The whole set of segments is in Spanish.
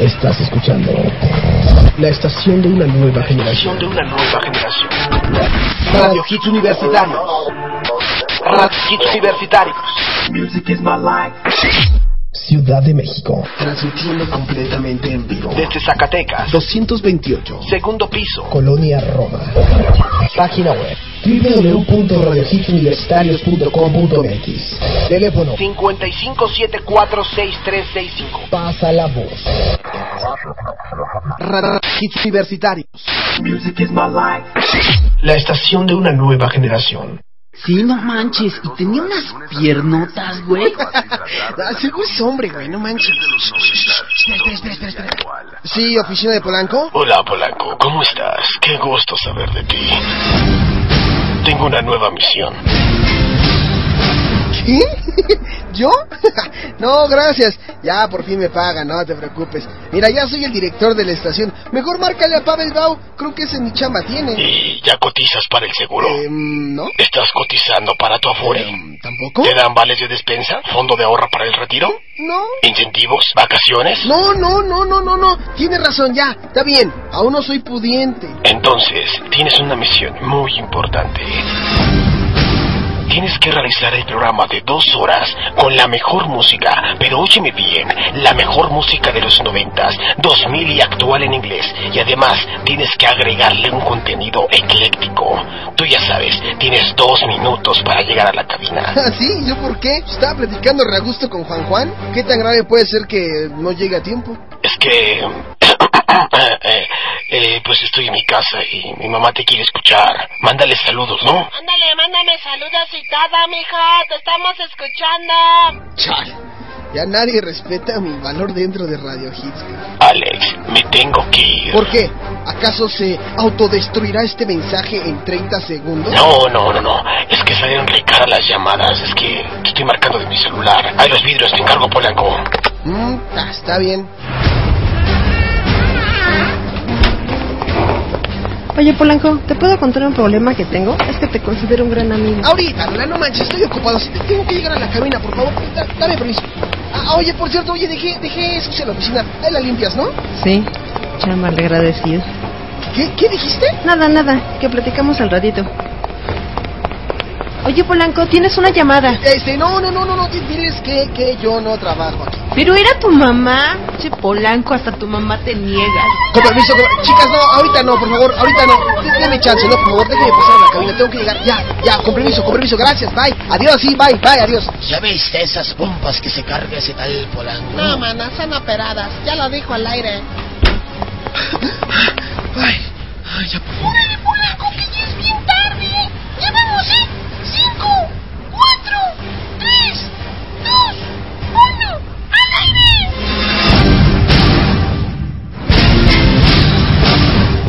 Estás escuchando la estación de una nueva generación. de una nueva generación. Radio Hits Universitarios. Radio Hits Universitarios. Music is my life. Ciudad de México. Transmitiendo completamente en vivo. Desde Zacatecas. 228. Segundo piso. Colonia Roma. Página web www.radiohitsuniversitarios.com.mx Teléfono 55746365. Pasa la voz. Radio Hits Universitarios. Music is my life. La estación de una nueva generación. Sí, no manches. Y tenía unas piernotas, güey. Ah, Seguro es hombre, güey, no manches. Espera, espera, espera, espera. Sí, oficina de Polanco. Hola, Polanco. ¿Cómo estás? Qué gusto saber de ti. Tengo una nueva misión. ¿Qué? ¿Yo? no, gracias. Ya por fin me pagan, no te preocupes. Mira, ya soy el director de la estación. Mejor márcale a Pavel Bau. Creo que ese mi chamba tiene. ¿Y ya cotizas para el seguro? Em, ¿No? ¿Estás cotizando para tu afore? Em, ¿Tampoco? ¿Te dan vales de despensa? ¿Fondo de ahorro para el retiro? No. ¿Incentivos? ¿Vacaciones? No, no, no, no, no, no. Tienes razón, ya. Está bien. Aún no soy pudiente. Entonces, tienes una misión muy importante. Tienes que realizar el programa de dos horas con la mejor música, pero óyeme bien, la mejor música de los noventas, 2000 y actual en inglés. Y además tienes que agregarle un contenido ecléctico. Tú ya sabes, tienes dos minutos para llegar a la cabina. ¿Ah, sí? ¿Yo por qué? Estaba platicando re a gusto con Juan Juan. ¿Qué tan grave puede ser que no llegue a tiempo? Es que... eh, eh, pues estoy en mi casa y mi mamá te quiere escuchar. Mándale saludos, ¿no? Ándale, mándame saludos y todo, mijo. Te estamos escuchando. Chale. Ya nadie respeta mi valor dentro de Radio Hits. Alex, me tengo que ir. ¿Por qué? ¿Acaso se autodestruirá este mensaje en 30 segundos? No, no, no, no. Es que salieron re caras las llamadas. Es que estoy marcando de mi celular. Hay los vidrios, te encargo, Polanco. Mm, ah, está bien. Oye, Polanco, ¿te puedo contar un problema que tengo? Es que te considero un gran amigo. Ahorita, Lola, no manches, estoy ocupado. Si te tengo que llegar a la cabina, por favor, da- dame permiso. Ah, oye, por cierto, oye, dejé, dejé eso en la oficina. Ahí la limpias, ¿no? Sí, chamba, agradecido. ¿Qué, ¿Qué dijiste? Nada, nada, que platicamos al ratito. Oye, Polanco, tienes una llamada. Este, no, no, no, no, no, diles que, que yo no trabajo aquí. Pero era tu mamá. Che, Polanco, hasta tu mamá te niega. Con permiso, con- chicas, no, ahorita no, por favor, ahorita no. Deme chance, no, por favor, déjeme pasar a la cabina, tengo que llegar. Ya, ya, con permiso, con permiso, gracias, bye. Adiós, sí, bye, bye, adiós. ¿Ya viste esas pompas que se carga ese tal Polanco? No, mana, son operadas. Ya lo dijo al aire. Ay, ay, ya por favor. ¡Órale, Polanco, que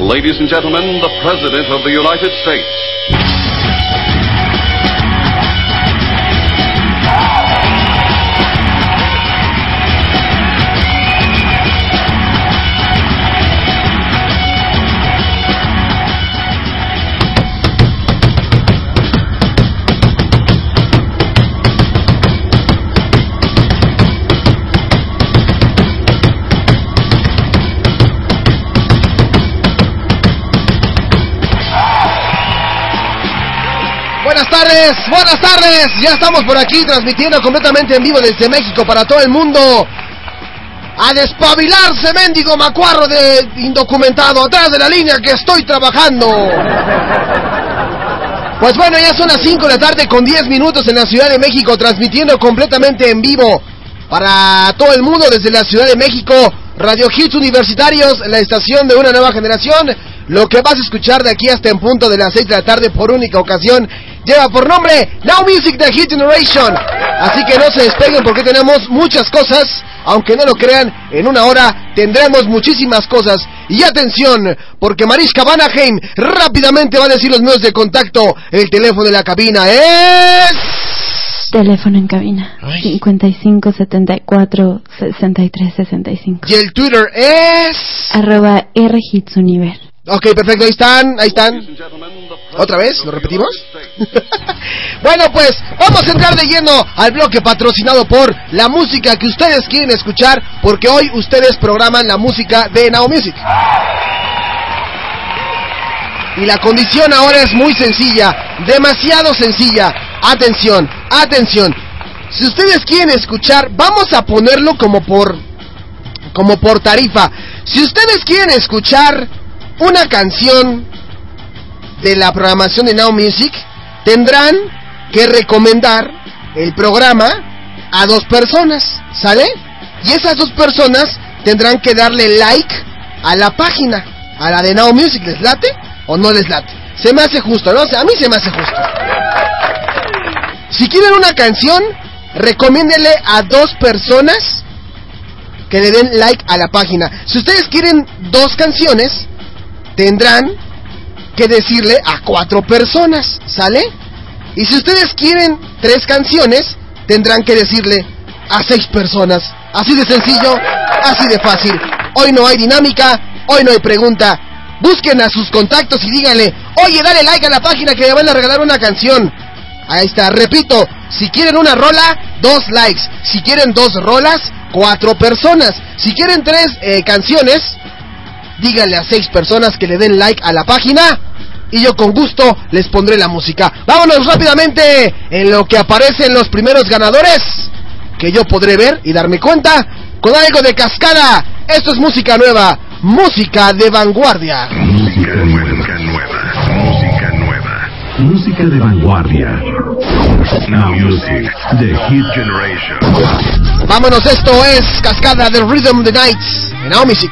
Ladies and gentlemen, the President of the United States. Tardes, buenas tardes. Ya estamos por aquí transmitiendo completamente en vivo desde México para todo el mundo. A despabilarse, mendigo macuarro de indocumentado, atrás de la línea que estoy trabajando. Pues bueno, ya son las 5 de la tarde con 10 minutos en la Ciudad de México, transmitiendo completamente en vivo para todo el mundo desde la Ciudad de México. Radio Hits Universitarios, la estación de una nueva generación. Lo que vas a escuchar de aquí hasta en punto de las 6 de la tarde por única ocasión lleva por nombre Now Music de Hit Generation. Así que no se despeguen porque tenemos muchas cosas. Aunque no lo crean, en una hora tendremos muchísimas cosas. Y atención, porque Mariska Vanaheim rápidamente va a decir los medios de contacto. El teléfono de la cabina es... Teléfono en cabina. 55 74 63 65. Y el Twitter es... Arroba R Hits Univer. Ok, perfecto, ahí están, ahí están. ¿Otra vez? ¿Lo repetimos? bueno, pues vamos a entrar de lleno al bloque patrocinado por la música que ustedes quieren escuchar, porque hoy ustedes programan la música de Now Music. Y la condición ahora es muy sencilla, demasiado sencilla. Atención, atención. Si ustedes quieren escuchar, vamos a ponerlo como por como por tarifa. Si ustedes quieren escuchar una canción de la programación de Now Music, tendrán que recomendar el programa a dos personas, ¿sale? Y esas dos personas tendrán que darle like a la página, a la de Now Music. ¿Les late o no les late? Se me hace justo, ¿no? A mí se me hace justo. Si quieren una canción, recomiéndele a dos personas que le den like a la página. Si ustedes quieren dos canciones, tendrán que decirle a cuatro personas, ¿sale? Y si ustedes quieren tres canciones, tendrán que decirle a seis personas. Así de sencillo, así de fácil. Hoy no hay dinámica, hoy no hay pregunta. Busquen a sus contactos y díganle, oye, dale like a la página que le van a regalar una canción. Ahí está, repito, si quieren una rola, dos likes. Si quieren dos rolas, cuatro personas. Si quieren tres eh, canciones, díganle a seis personas que le den like a la página y yo con gusto les pondré la música. Vámonos rápidamente en lo que aparecen los primeros ganadores que yo podré ver y darme cuenta con algo de cascada. Esto es música nueva, música de vanguardia. Música nueva, nueva, música nueva, música de vanguardia. Now Music, The Hit Generation. Vámonos, esto es Cascada de Rhythm of the Nights en Now Music.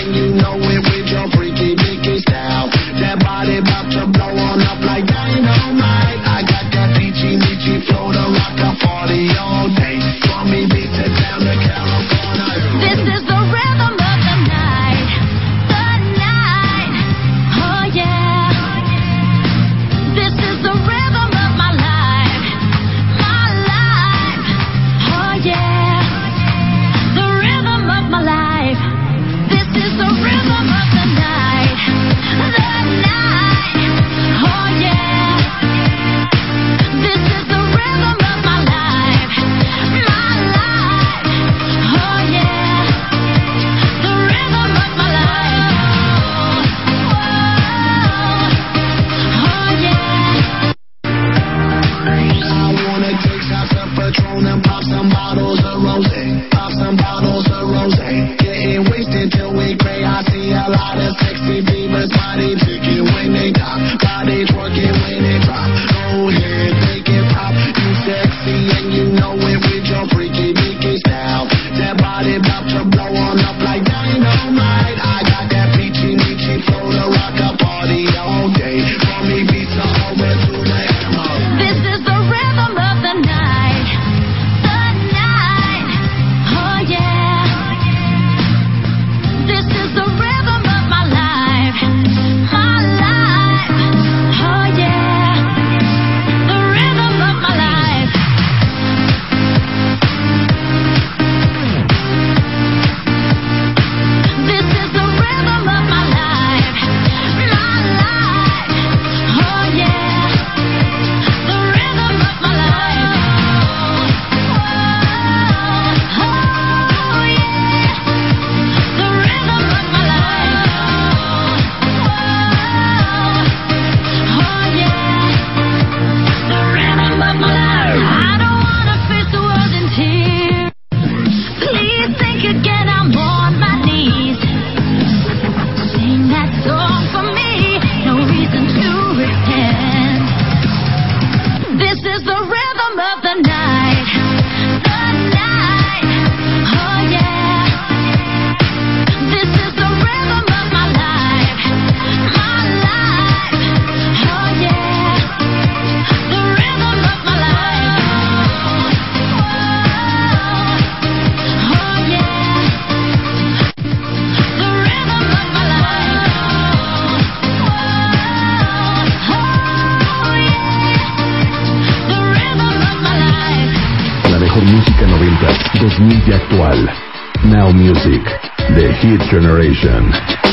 Body's ain't working 90, 2000 y actual. Now Music, The Hit Generation.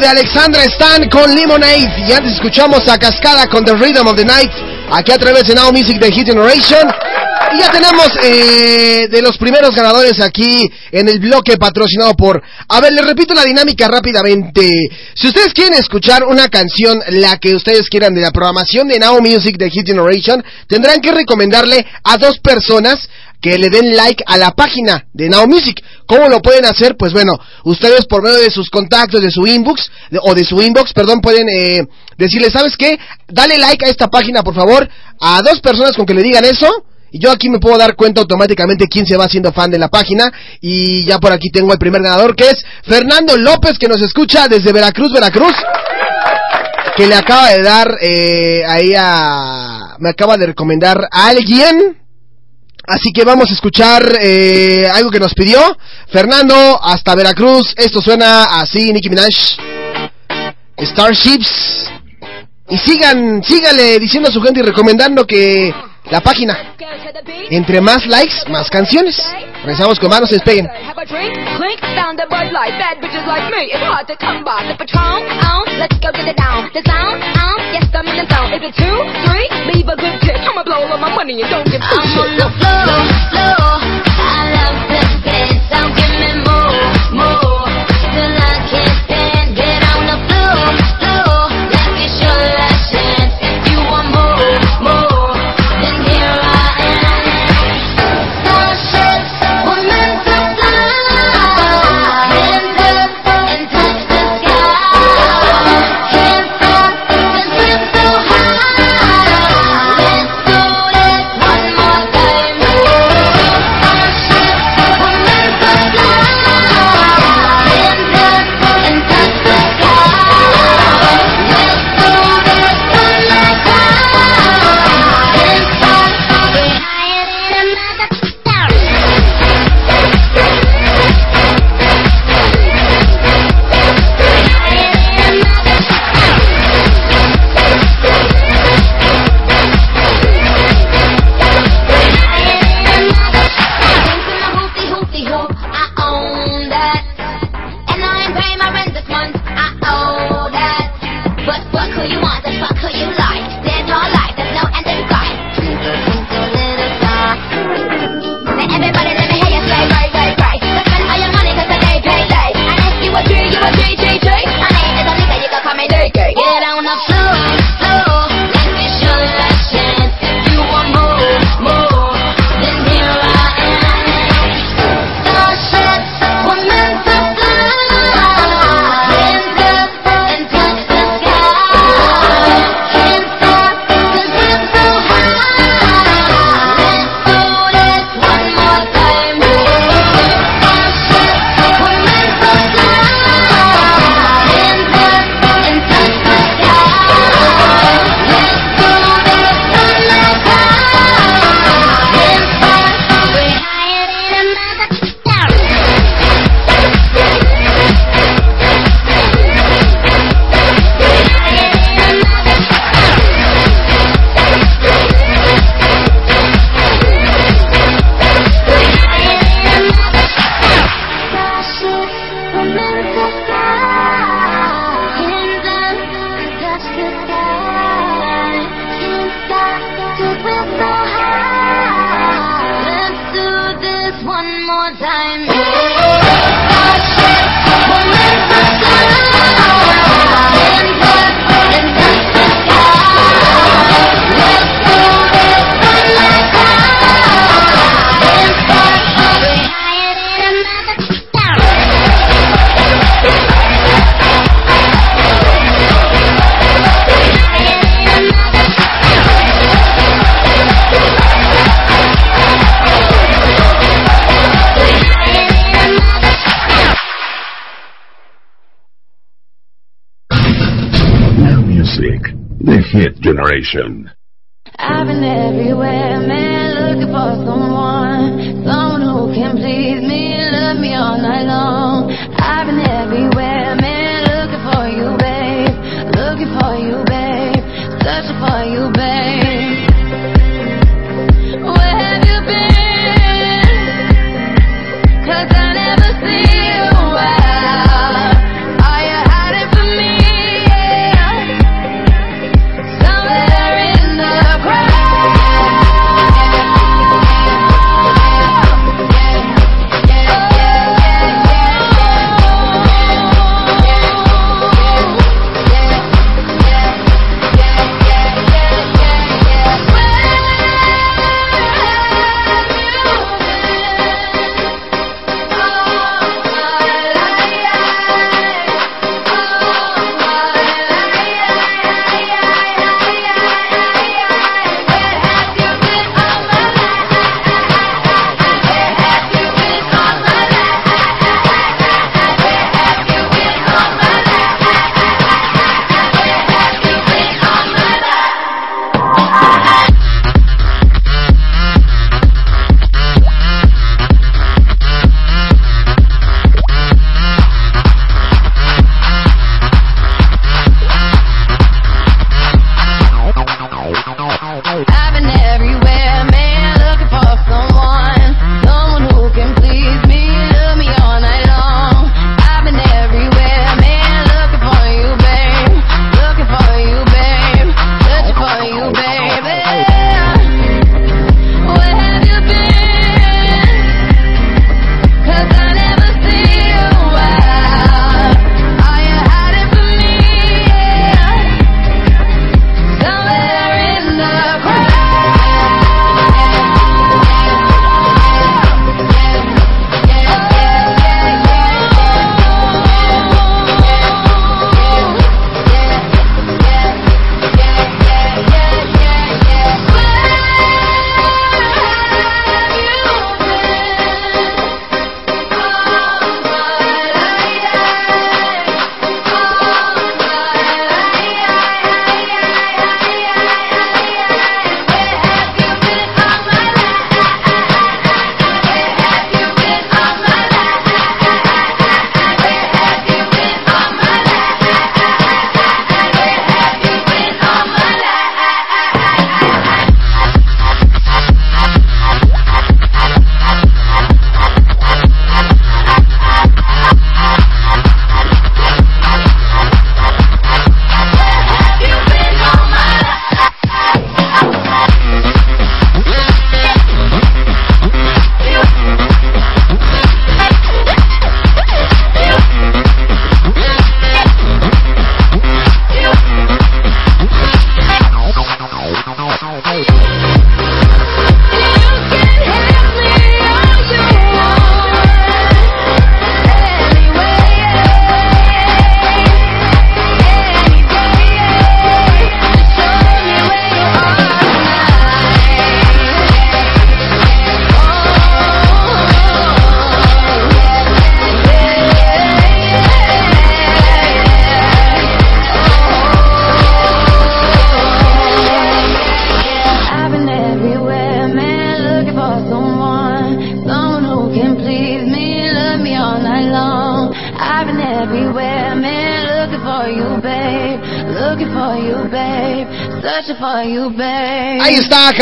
De Alexandra Stan con Lemonade. Y antes escuchamos a Cascada con The Rhythm of the Night. Aquí a través de Now Music de Hit Generation. Y ya tenemos eh, de los primeros ganadores aquí en el bloque patrocinado por... A ver, les repito la dinámica rápidamente. Si ustedes quieren escuchar una canción, la que ustedes quieran de la programación de Now Music de Hit Generation, tendrán que recomendarle a dos personas que le den like a la página de Now Music. ¿Cómo lo pueden hacer? Pues bueno, ustedes por medio de sus contactos, de su inbox, o de su inbox, perdón, pueden eh, decirle, ¿sabes qué? Dale like a esta página, por favor, a dos personas con que le digan eso. Y yo aquí me puedo dar cuenta automáticamente quién se va haciendo fan de la página. Y ya por aquí tengo el primer ganador, que es Fernando López, que nos escucha desde Veracruz, Veracruz. Que le acaba de dar eh, ahí a... Me acaba de recomendar a alguien. Así que vamos a escuchar eh, algo que nos pidió Fernando hasta Veracruz. Esto suena así, Nicki Minaj. Starships. Y sigan, síganle diciendo a su gente y recomendando que la página. Entre más likes, más canciones. Regresamos con manos, despeguen. Hit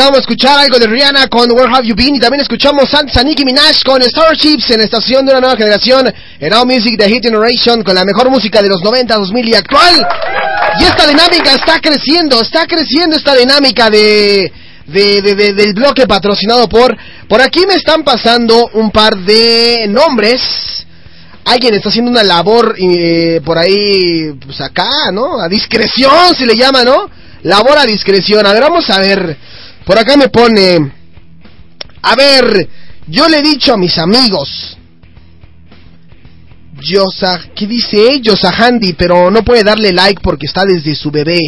acabamos de escuchar algo de Rihanna con Where Have You Been y también escuchamos a Nicki Minaj con Starships en estación de una nueva generación en Now Music The Hit Generation con la mejor música de los 90, 2000 y actual. Y esta dinámica está creciendo, está creciendo esta dinámica de, de, de- de- del bloque patrocinado por... Por aquí me están pasando un par de nombres. Alguien está haciendo una labor eh, por ahí, pues acá, ¿no? A discreción se le llama, ¿no? Labor a discreción. A ver, vamos a ver. Por acá me pone... A ver, yo le he dicho a mis amigos... Yosa, ¿qué dice? Yosahandi, pero no puede darle like porque está desde su bebé.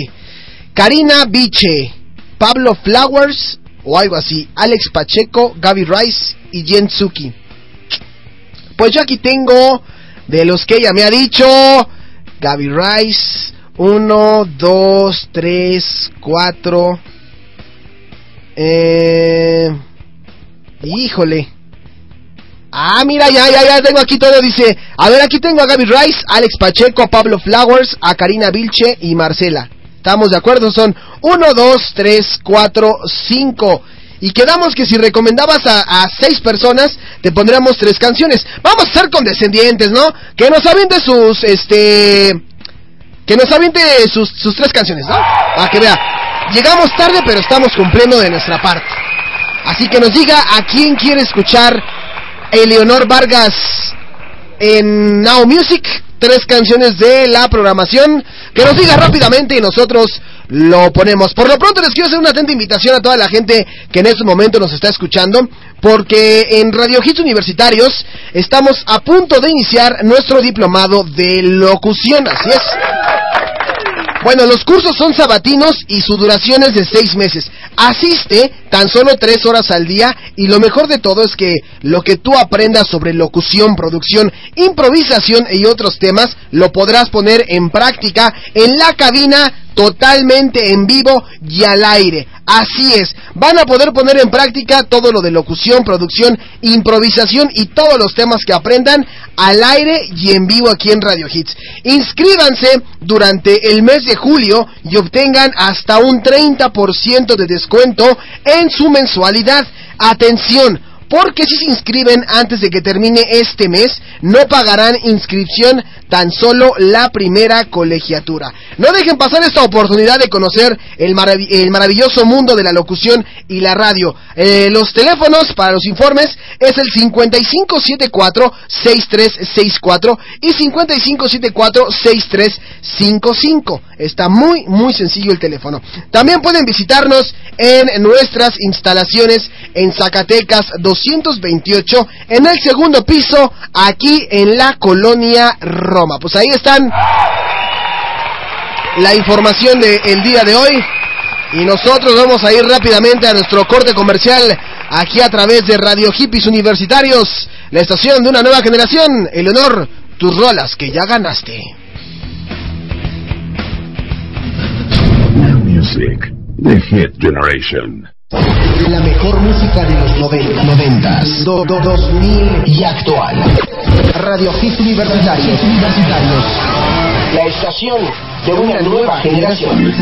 Karina Biche, Pablo Flowers o algo así. Alex Pacheco, Gaby Rice y Jen Tsuki. Pues yo aquí tengo de los que ella me ha dicho. Gaby Rice, Uno, dos, tres, cuatro. Eh... Híjole. Ah, mira, ya, ya, ya tengo aquí todo. Dice, a ver, aquí tengo a Gaby Rice, Alex Pacheco, a Pablo Flowers, a Karina Vilche y Marcela. ¿Estamos de acuerdo? Son uno, dos, tres, cuatro, cinco. Y quedamos que si recomendabas a, a seis personas, te pondríamos tres canciones. Vamos a ser condescendientes, ¿no? Que nos aviente sus, este... Que nos aviente sus, sus tres canciones, ¿no? Para que vea. Llegamos tarde, pero estamos cumpliendo de nuestra parte. Así que nos diga a quién quiere escuchar Eleonor Vargas en Now Music, tres canciones de la programación, que nos diga rápidamente y nosotros lo ponemos. Por lo pronto les quiero hacer una atenta invitación a toda la gente que en este momento nos está escuchando, porque en Radio Hits Universitarios estamos a punto de iniciar nuestro diplomado de locución, así es. Bueno, los cursos son sabatinos y su duración es de seis meses. Asiste tan solo tres horas al día y lo mejor de todo es que lo que tú aprendas sobre locución, producción, improvisación y otros temas lo podrás poner en práctica en la cabina totalmente en vivo y al aire. Así es, van a poder poner en práctica todo lo de locución, producción, improvisación y todos los temas que aprendan al aire y en vivo aquí en Radio Hits. Inscríbanse durante el mes de julio y obtengan hasta un 30% de descuento en su mensualidad. Atención, porque si se inscriben antes de que termine este mes, no pagarán inscripción tan solo la primera colegiatura. No dejen pasar esta oportunidad de conocer el, marav- el maravilloso mundo de la locución y la radio. Eh, los teléfonos para los informes es el 5574-6364 y 5574-6355. Está muy, muy sencillo el teléfono. También pueden visitarnos en nuestras instalaciones en Zacatecas 228, en el segundo piso, aquí en la colonia Roma. Pues ahí están la información del día de hoy. Y nosotros vamos a ir rápidamente a nuestro corte comercial aquí a través de Radio Hippies Universitarios, la estación de una nueva generación. El honor, tus rolas que ya ganaste. Music, The Hit Generation. La mejor música de los 90, noventas, do, do- 2000 y actual. Radio Hits Universitarios. Universitarios. La estación de una nueva generación.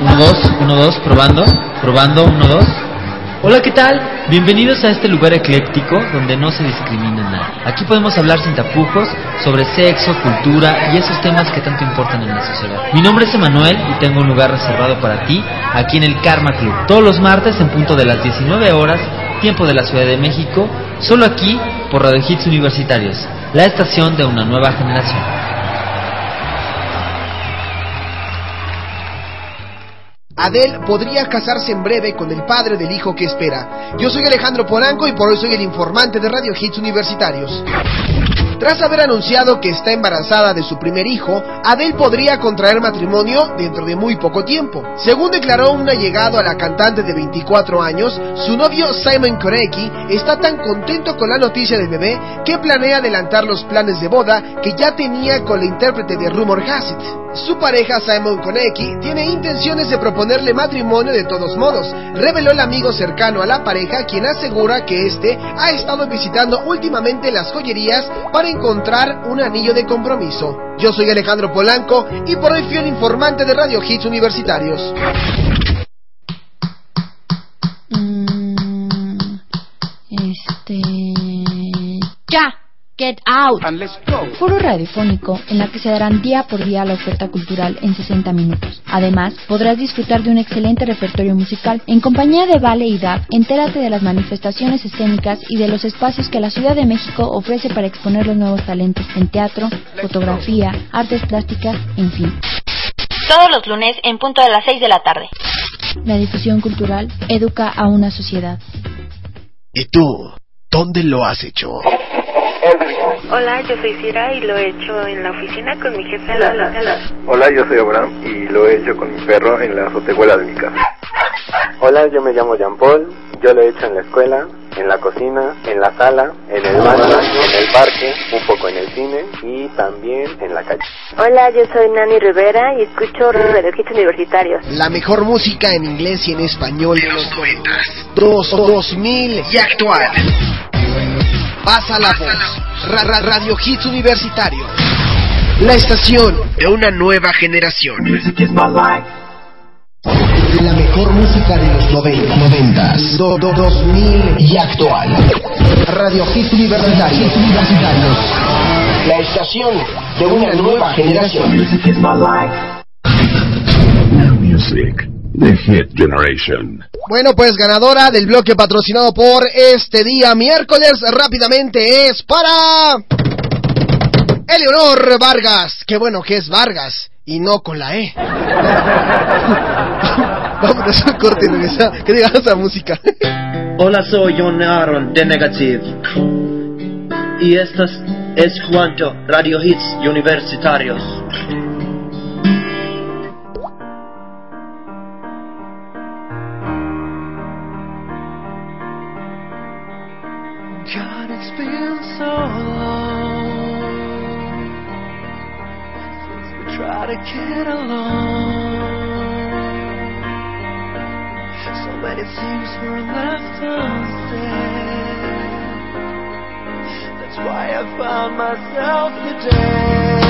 Uno, dos, uno, dos, probando, probando, uno, dos. Hola, ¿qué tal? Bienvenidos a este lugar ecléctico donde no se discrimina nada. Aquí podemos hablar sin tapujos sobre sexo, cultura y esos temas que tanto importan en la sociedad. Mi nombre es Emanuel y tengo un lugar reservado para ti aquí en el Karma Club. Todos los martes en punto de las 19 horas, tiempo de la Ciudad de México, solo aquí por Radio Hits Universitarios, la estación de una nueva generación. Adele podría casarse en breve con el padre del hijo que espera. Yo soy Alejandro Polanco y por hoy soy el informante de Radio Hits Universitarios. Tras haber anunciado que está embarazada de su primer hijo, Adele podría contraer matrimonio dentro de muy poco tiempo. Según declaró un allegado a la cantante de 24 años, su novio Simon Konecki está tan contento con la noticia del bebé que planea adelantar los planes de boda que ya tenía con la intérprete de Rumor Has It. Su pareja Simon Konecki tiene intenciones de proponerle matrimonio de todos modos, reveló el amigo cercano a la pareja quien asegura que este ha estado visitando últimamente las joyerías para encontrar un anillo de compromiso. Yo soy Alejandro Polanco y por hoy fui el informante de Radio Hits Universitarios. Este. ¡Ya! Get out. Foro radiofónico en la que se darán día por día la oferta cultural en 60 minutos. Además, podrás disfrutar de un excelente repertorio musical. En compañía de Vale y DAP, entérate de las manifestaciones escénicas y de los espacios que la Ciudad de México ofrece para exponer los nuevos talentos en teatro, fotografía, artes plásticas, en fin. Todos los lunes en punto de las 6 de la tarde. La difusión cultural educa a una sociedad. ¿Y tú? ¿Dónde lo has hecho? Hola, yo soy Cira y lo he hecho en la oficina con mi jefe en la Hola, yo soy Abraham y lo he hecho con mi perro en la azotehuela de mi casa. Hola, yo me llamo Jean Paul, yo lo he hecho en la escuela, en la cocina, en la sala, en el baño, en el parque, un poco en el cine y también en la calle. Hola, yo soy Nani Rivera y escucho Radio Hits Universitarios. La mejor música en inglés y en español de los noventas. Dos, dos mil y actual. Pasa la voz. Ra- ra- Radio Hits Universitarios. La estación de una nueva generación. La mejor música de los 90, noventas, do, do- 2000 y actual. Radio Hits Universitarios. La estación de una nueva generación. Now Music, The Hit Generation. Bueno, pues ganadora del bloque patrocinado por este día miércoles rápidamente es para Eleonor Vargas. Qué bueno que es Vargas y no con la E. Vamos a un corte y regresa. Que diga esa música. Hola, soy John Aaron de Negative. Y esto es, es cuanto Radio Hits Universitarios. God, it's been so long since we tried to get along. So many things were left unsaid. That's why I found myself today.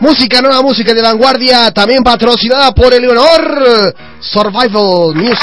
Música nueva, música de vanguardia, también patrocinada por Eleonor Survival News.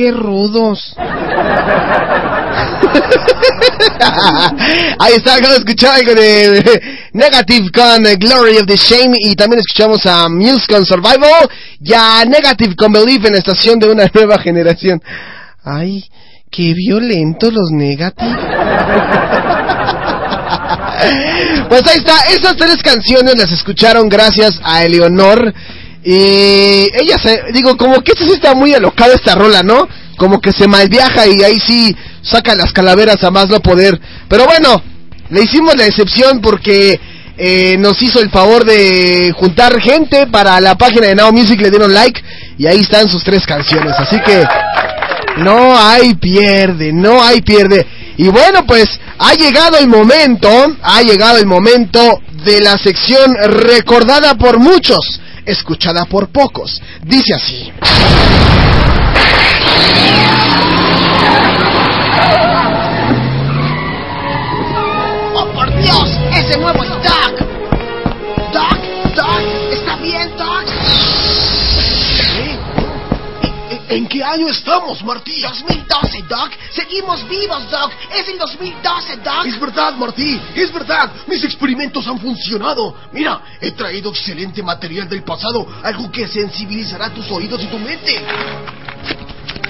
Qué rudos. Ahí está, acabo de escuchar algo de Negative con Glory of the Shame y también escuchamos a Muse con Survival y a Negative con Believe en la estación de una nueva generación. Ay, qué violentos los Negative. Pues ahí está, esas tres canciones las escucharon gracias a Eleonor. Y ella se, digo, como que esta sí está muy alocada esta rola, ¿no? Como que se malviaja y ahí sí saca las calaveras a más no poder. Pero bueno, le hicimos la excepción porque eh, nos hizo el favor de juntar gente para la página de Now Music, le dieron like y ahí están sus tres canciones. Así que no hay pierde, no hay pierde. Y bueno, pues ha llegado el momento, ha llegado el momento de la sección recordada por muchos, escuchada por pocos. Dice así. ¡Oh, por Dios! ¡Ese nuevo ¿En qué año estamos, Martí? 2012, Doc. Seguimos vivos, Doc. Es el 2012, Doc. Es verdad, Martí, es verdad. Mis experimentos han funcionado. Mira, he traído excelente material del pasado, algo que sensibilizará tus oídos y tu mente.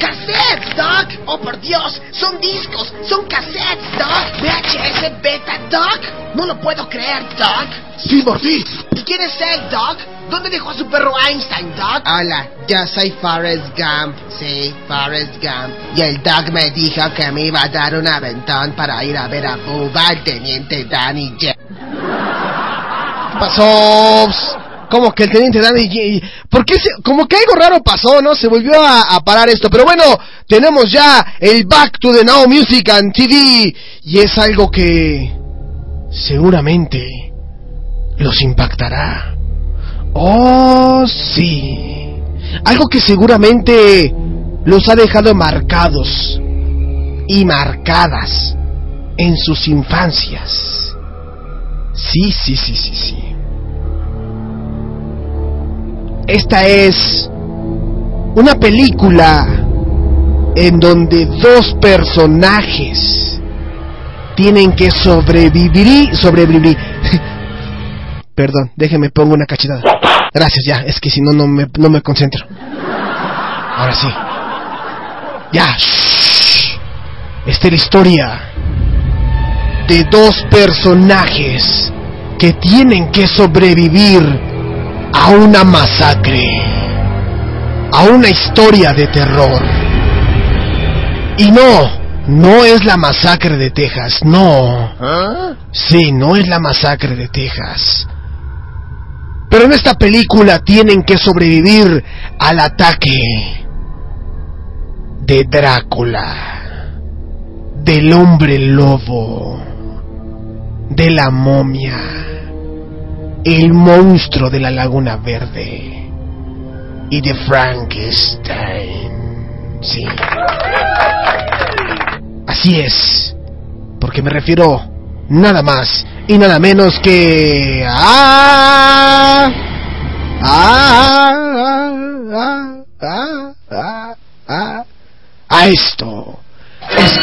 ¡Cassettes, Doc! ¡Oh, por Dios! ¡Son discos! ¡Son cassettes, Doc! ¿VHS beta, Doc? No lo puedo creer, Doc. Sí, Martí. ¿Y quién es él, Doc? ¿Dónde dejó a su perro Einstein, Doc? Hola, yo soy Forrest Gump, sí, Forrest Gump. Y el Doc me dijo que me iba a dar un aventón para ir a ver a Bubba, el teniente Danny J. pasó? Como que el teniente Danny J- ¿Por qué como que algo raro pasó, ¿no? Se volvió a, a parar esto. Pero bueno, tenemos ya el Back to the Now Music and TV. Y es algo que seguramente los impactará. Oh, sí. Algo que seguramente los ha dejado marcados y marcadas en sus infancias. Sí, sí, sí, sí, sí. Esta es una película en donde dos personajes tienen que sobrevivir, sobrevivir. Perdón, déjeme pongo una cachetada. Gracias, ya, es que si no, no me, no me concentro. Ahora sí. Ya. Esta es la historia de dos personajes que tienen que sobrevivir a una masacre, a una historia de terror. Y no, no es la masacre de Texas, no. Sí, no es la masacre de Texas. Pero en esta película tienen que sobrevivir al ataque de Drácula, del hombre lobo, de la momia, el monstruo de la Laguna Verde y de Frankenstein. Sí. Así es. Porque me refiero nada más y nada menos que a a a a a a, esto. Es-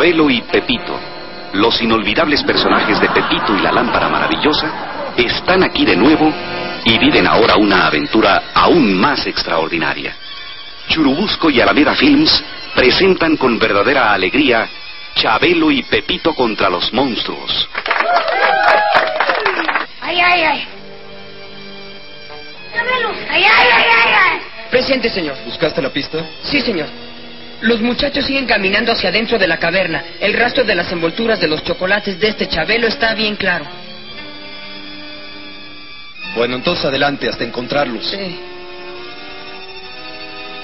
Chabelo y Pepito, los inolvidables personajes de Pepito y la lámpara maravillosa, están aquí de nuevo y viven ahora una aventura aún más extraordinaria. Churubusco y Alameda Films presentan con verdadera alegría Chabelo y Pepito contra los monstruos. ¡Ay, ay, ay! ¡Ay, ay, ay, ay, ay! Presente, señor. ¿Buscaste la pista? Sí, señor. Los muchachos siguen caminando hacia adentro de la caverna. El rastro de las envolturas de los chocolates de este Chabelo está bien claro. Bueno, entonces adelante hasta encontrarlos.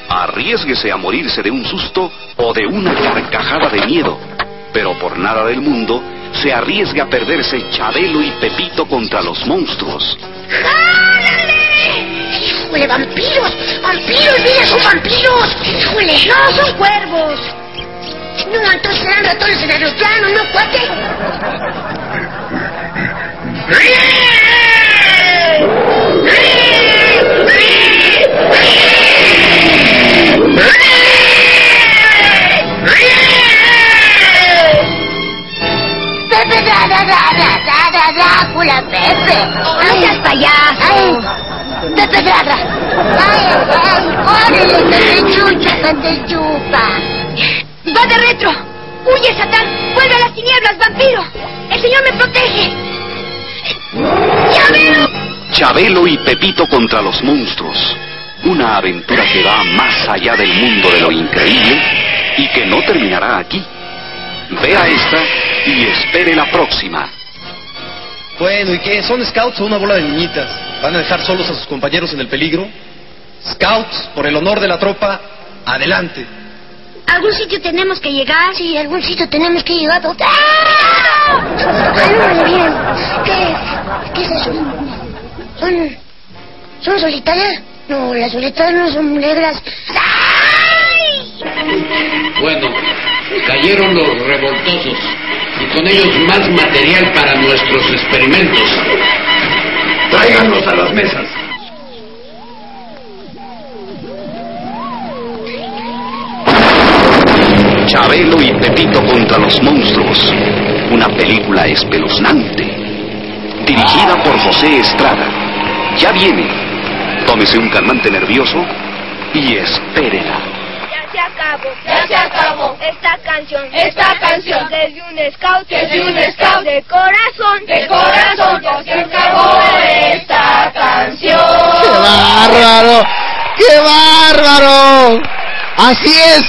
Arriesguese a morirse de un susto o de una carcajada de miedo, pero por nada del mundo se arriesga a perderse Chabelo y Pepito contra los monstruos. ¡Híjole, vampiros! ¡Vampiros! ¡Mira, son vampiros! ¡Híjole! ¡No, son cuervos! No, entonces serán ratones en aeroplano, ¿no, cuate? Pepe, da, da, da, da, da, da, da, da, da, da, da, payaso. Pepe Draga. Ay, ay, órale, te chucha, que te chupa. ¡Va de retro! ¡Huye, Satán! ¡Vuelve a las tinieblas, vampiro! ¡El Señor me protege! ¡Ya veo! Chabelo y Pepito contra los monstruos. Una aventura que va más allá del mundo de lo increíble y que no terminará aquí. Vea esta y espere la próxima. Bueno, ¿y qué? ¿Son scouts o una bola de niñitas? ¿Van a dejar solos a sus compañeros en el peligro? Scouts, por el honor de la tropa, adelante. ¿Algún sitio tenemos que llegar? Sí, algún sitio tenemos que llegar. ¡Ah! Ay, bien. ¿Qué, ¿Qué es eso? ¿Son, ¿Son solitarias? No, las solitarias no son negras. Bueno, cayeron los revoltosos y con ellos más material para nuestros experimentos. Tráiganlos a las mesas. Chabelo y Pepito contra los monstruos. Una película espeluznante. Dirigida por José Estrada. Ya viene. Tómese un calmante nervioso y espérela. Ya se acabó, ya se acabó. Esta canción, esta canción. Desde un scout, desde un scout. De corazón, de corazón, ya se acabó. esta canción. ¡Qué bárbaro! ¡Qué bárbaro! Así es,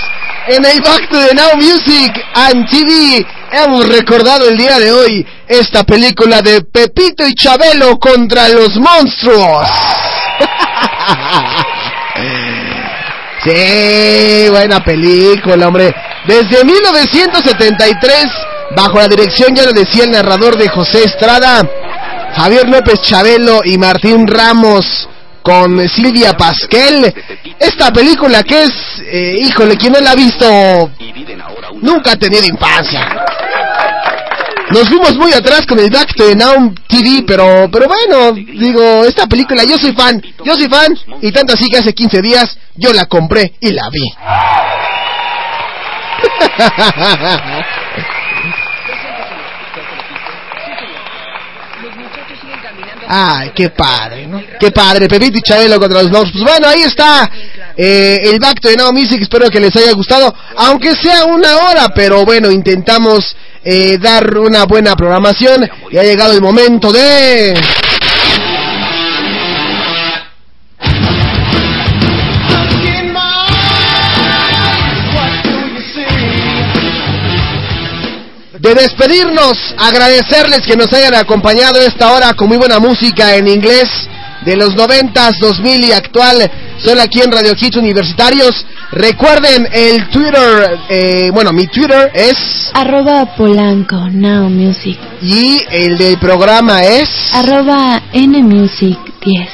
en el Back to the Now Music and TV hemos recordado el día de hoy esta película de Pepito y Chabelo contra los monstruos. Sí, buena película, hombre. Desde 1973, bajo la dirección, ya lo decía el narrador de José Estrada, Javier López Chabelo y Martín Ramos con Silvia Pasquel. Esta película que es, eh, híjole, quien no la ha visto, nunca ha tenido infancia. Nos fuimos muy atrás con el Back to Now TV, pero, pero bueno, digo, esta película yo soy fan, yo soy fan, y tanto así que hace 15 días yo la compré y la vi. Ay, qué padre, ¿no? Qué padre, Pepito y Chabelo contra los monstruos. Pues bueno, ahí está eh, el Back to the Now Music. Espero que les haya gustado, aunque sea una hora, pero bueno, intentamos eh, dar una buena programación y ha llegado el momento de... de despedirnos, agradecerles que nos hayan acompañado esta hora con muy buena música en inglés de los 90s, 2000 y actual, solo aquí en Radio Hits Universitarios. Recuerden el Twitter, eh, bueno, mi Twitter es... Arroba Polanco Now Music. Y el del programa es... Arroba Nmusic 10.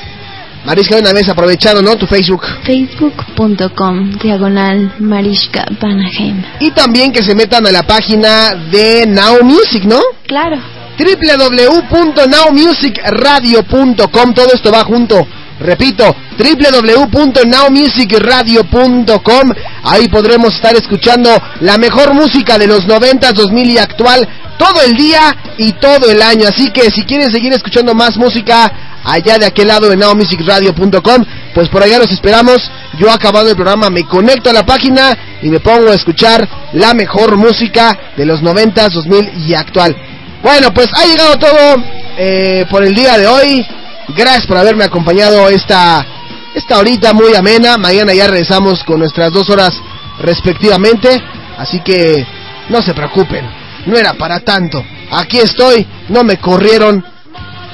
Mariska, una vez aprovechado, ¿no? Tu Facebook. Facebook.com Diagonal Mariska Banaheim. Y también que se metan a la página de Now Music, ¿no? Claro. www.nowmusicradio.com Todo esto va junto. Repito, www.nowmusicradio.com Ahí podremos estar escuchando la mejor música de los 90, 2000 y actual todo el día y todo el año. Así que si quieren seguir escuchando más música allá de aquel lado de nowmusicradio.com, pues por allá los esperamos. Yo acabado el programa me conecto a la página y me pongo a escuchar la mejor música de los 90, 2000 y actual. Bueno, pues ha llegado todo eh, por el día de hoy. Gracias por haberme acompañado esta, esta horita muy amena. Mañana ya regresamos con nuestras dos horas respectivamente. Así que no se preocupen, no era para tanto. Aquí estoy, no me corrieron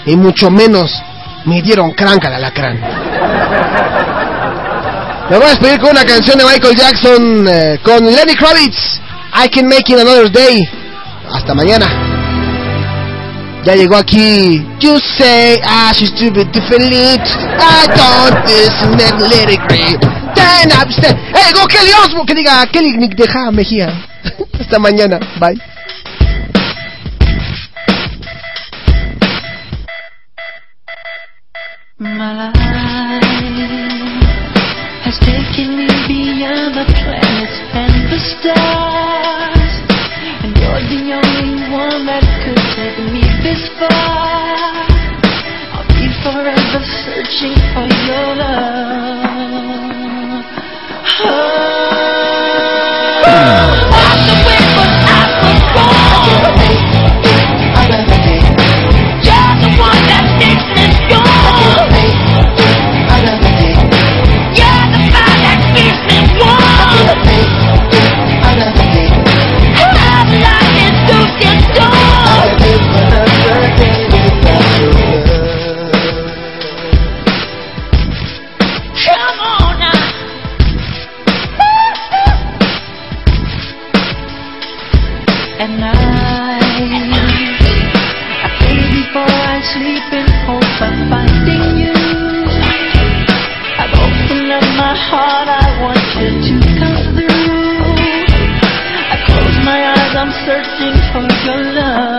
y mucho menos me dieron cranca al alacrán. Me voy a despedir con una canción de Michael Jackson eh, con Lenny Kravitz. I can make it another day. Hasta mañana. Ya llegó aquí. You say I should stupid differently. I don't this great. Then I'm sta- Hey, go Kelly Osbourne. Que diga Kelly Nick deja Mejía. Hasta mañana. Bye. My life has taken me beyond the planets and the stars. You're the only one that could take me this far. I'll be forever searching for your love. Oh. Love.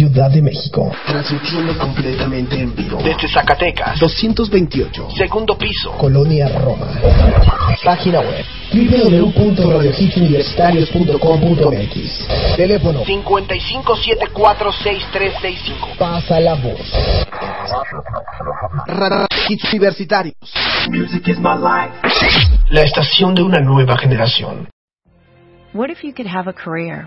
Ciudad de México. Transmitiendo completamente en vivo. Desde Zacatecas. 228. Segundo piso. Colonia Roma. Página web www.radiohitsuniversitarios.com.mx Teléfono 55746365. Pasa la voz. Radio Hits Universitarios. Music is my life. La estación de una nueva generación. What if you could have a career